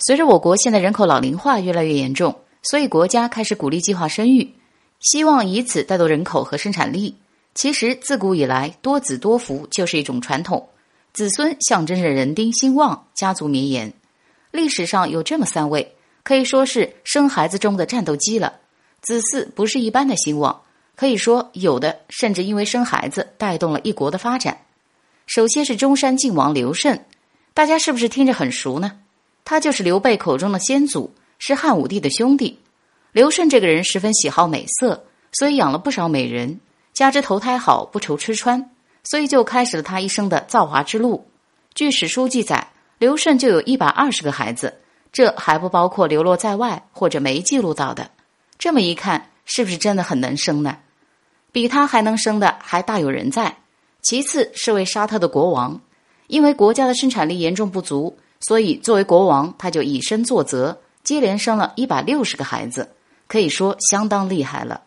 随着我国现在人口老龄化越来越严重，所以国家开始鼓励计划生育，希望以此带动人口和生产力。其实自古以来，多子多福就是一种传统，子孙象征着人丁兴旺、家族绵延。历史上有这么三位，可以说是生孩子中的战斗机了。子嗣不是一般的兴旺，可以说有的甚至因为生孩子带动了一国的发展。首先是中山靖王刘胜，大家是不是听着很熟呢？他就是刘备口中的先祖，是汉武帝的兄弟。刘胜这个人十分喜好美色，所以养了不少美人。加之投胎好，不愁吃穿，所以就开始了他一生的造华之路。据史书记载，刘胜就有一百二十个孩子，这还不包括流落在外或者没记录到的。这么一看，是不是真的很能生呢？比他还能生的还大有人在。其次是位沙特的国王，因为国家的生产力严重不足。所以，作为国王，他就以身作则，接连生了一百六十个孩子，可以说相当厉害了。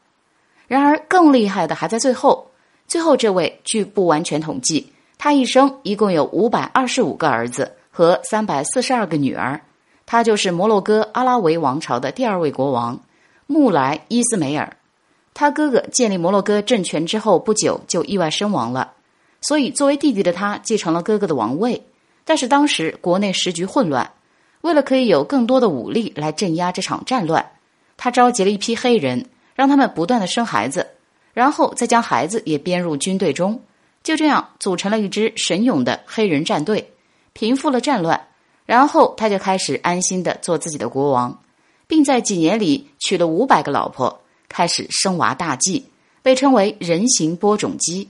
然而，更厉害的还在最后。最后这位，据不完全统计，他一生一共有五百二十五个儿子和三百四十二个女儿。他就是摩洛哥阿拉维王朝的第二位国王穆莱伊斯梅尔。他哥哥建立摩洛哥政权之后不久就意外身亡了，所以作为弟弟的他继承了哥哥的王位。但是当时国内时局混乱，为了可以有更多的武力来镇压这场战乱，他召集了一批黑人，让他们不断的生孩子，然后再将孩子也编入军队中，就这样组成了一支神勇的黑人战队，平复了战乱。然后他就开始安心的做自己的国王，并在几年里娶了五百个老婆，开始生娃大计，被称为人形播种机。